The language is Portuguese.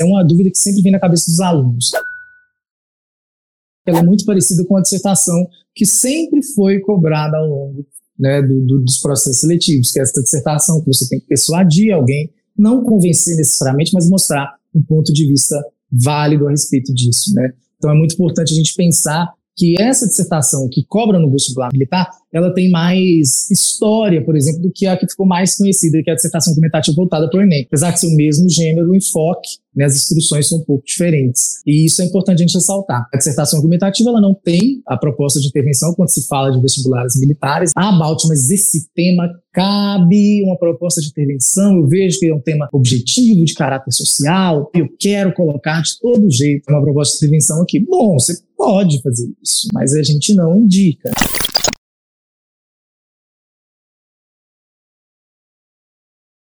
É uma dúvida que sempre vem na cabeça dos alunos. Ela é muito parecida com a dissertação que sempre foi cobrada ao longo né, do, do, dos processos seletivos, que é essa dissertação que você tem que persuadir alguém, não convencer necessariamente, mas mostrar um ponto de vista válido a respeito disso. Né? Então é muito importante a gente pensar que essa dissertação que cobra no vestibular militar, ela tem mais história, por exemplo, do que a que ficou mais conhecida, que é a dissertação argumentativa voltada para o Enem. Apesar de ser o mesmo gênero, o enfoque, né, as instruções são um pouco diferentes. E isso é importante a gente ressaltar. A dissertação argumentativa, ela não tem a proposta de intervenção quando se fala de vestibulares militares. Ah, Balt, mas esse tema cabe uma proposta de intervenção, eu vejo que é um tema objetivo, de caráter social, eu quero colocar de todo jeito uma proposta de intervenção aqui. Bom, você pode fazer isso, mas a gente não indica.